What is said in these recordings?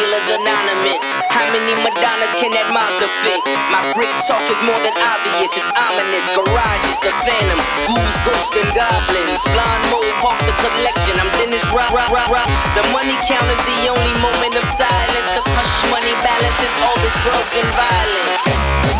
dealers anonymous. How many Madonnas can that Mazda fit? My brick talk is more than obvious, it's ominous. Garage is the phantom. Ghouls, ghosts, and goblins. Blonde mohawk, the collection. I'm Dennis Rock, rock, rock, rock. The money count is the only moment of silence. Cause hush money balances all this drugs and violence.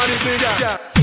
party, yeah.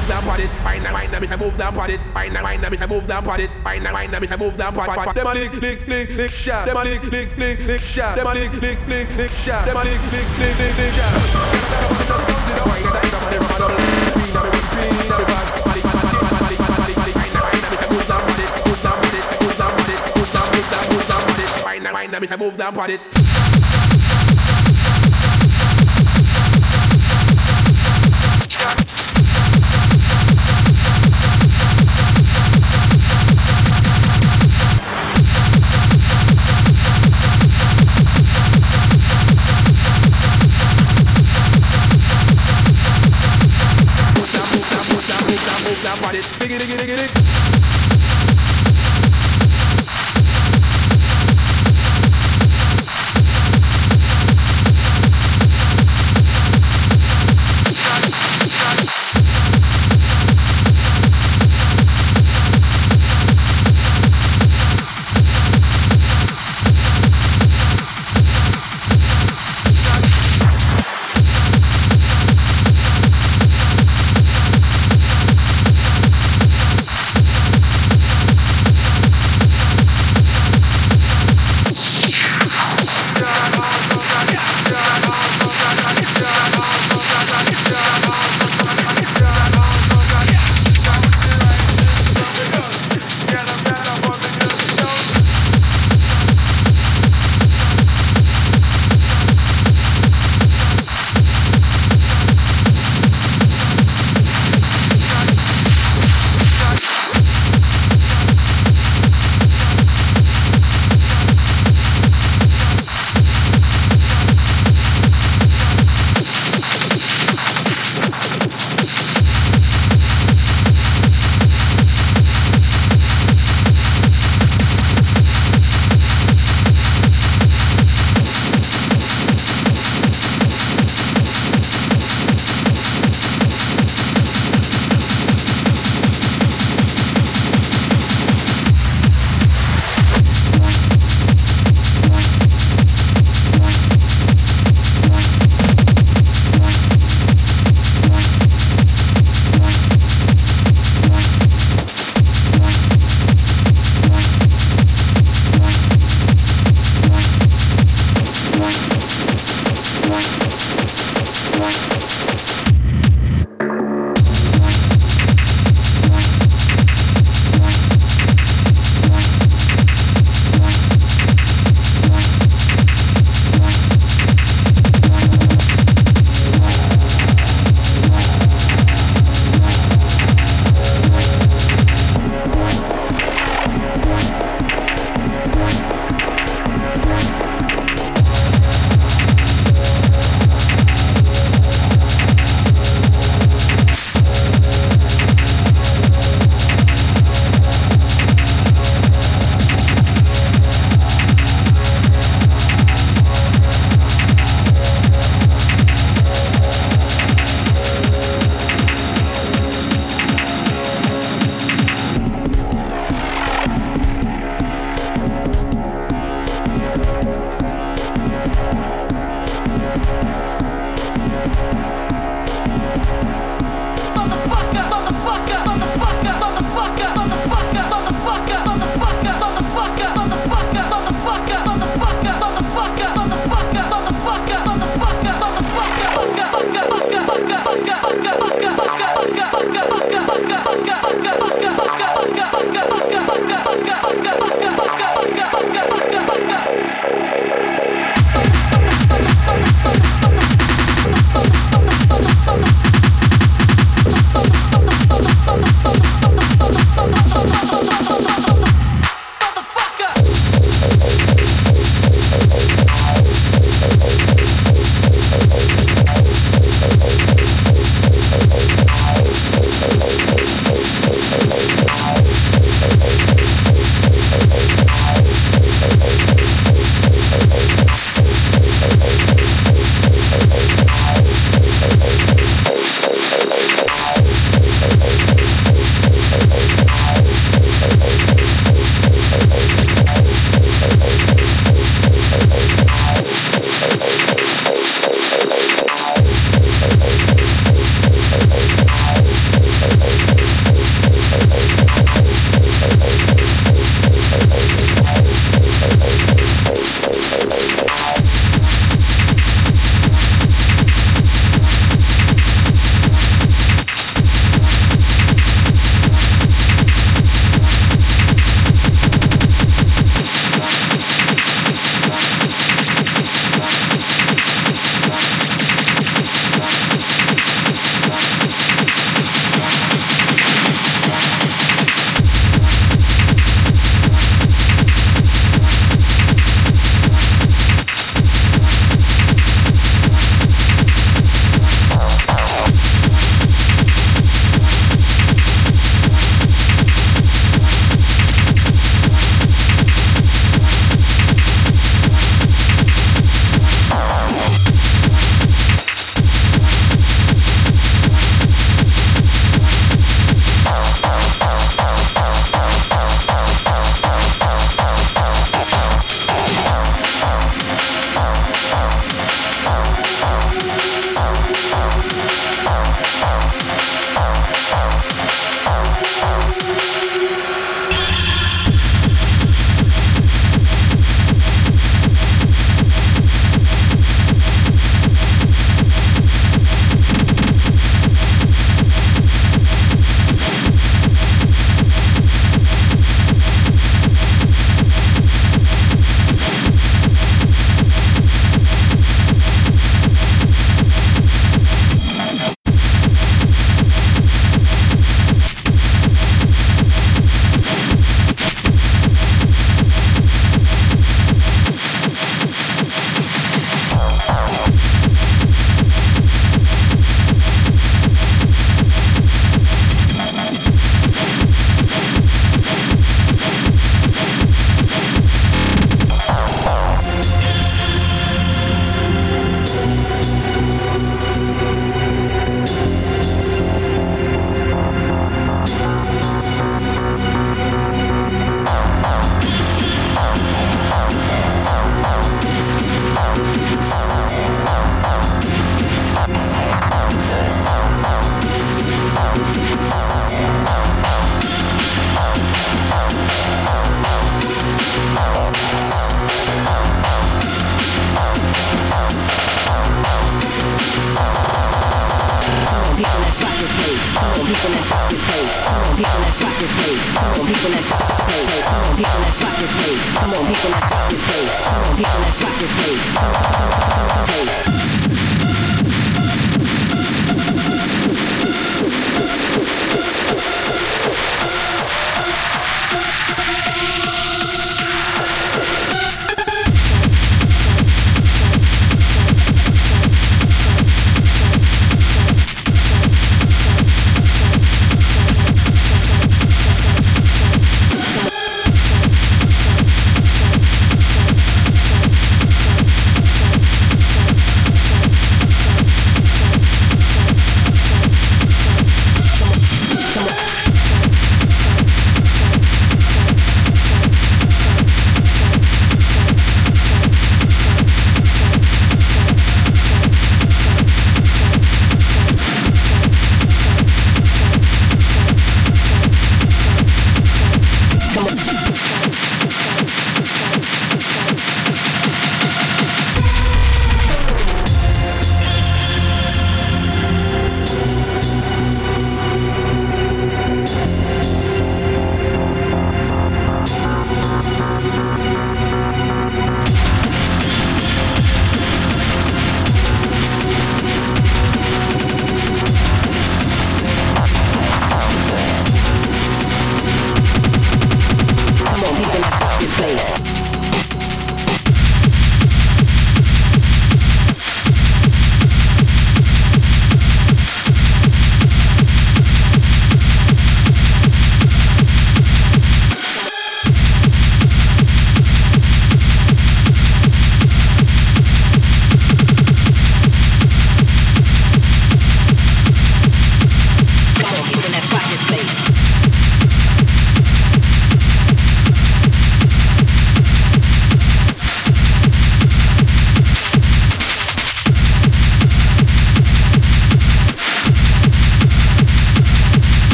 move down body, find that wind that, move that body, find that wind that, move find that wind up, move down bodies. Them lick, lick, lick, lick shot. Them lick, lick, lick, lick shot. Them lick, lick, lick, lick shot. Them a lick, lick, lick, lick, shot. Wind that wind up, move down bodies. party. Diggy, diggy, diggy, diggy.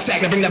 Attack, I bring that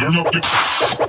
turn up the.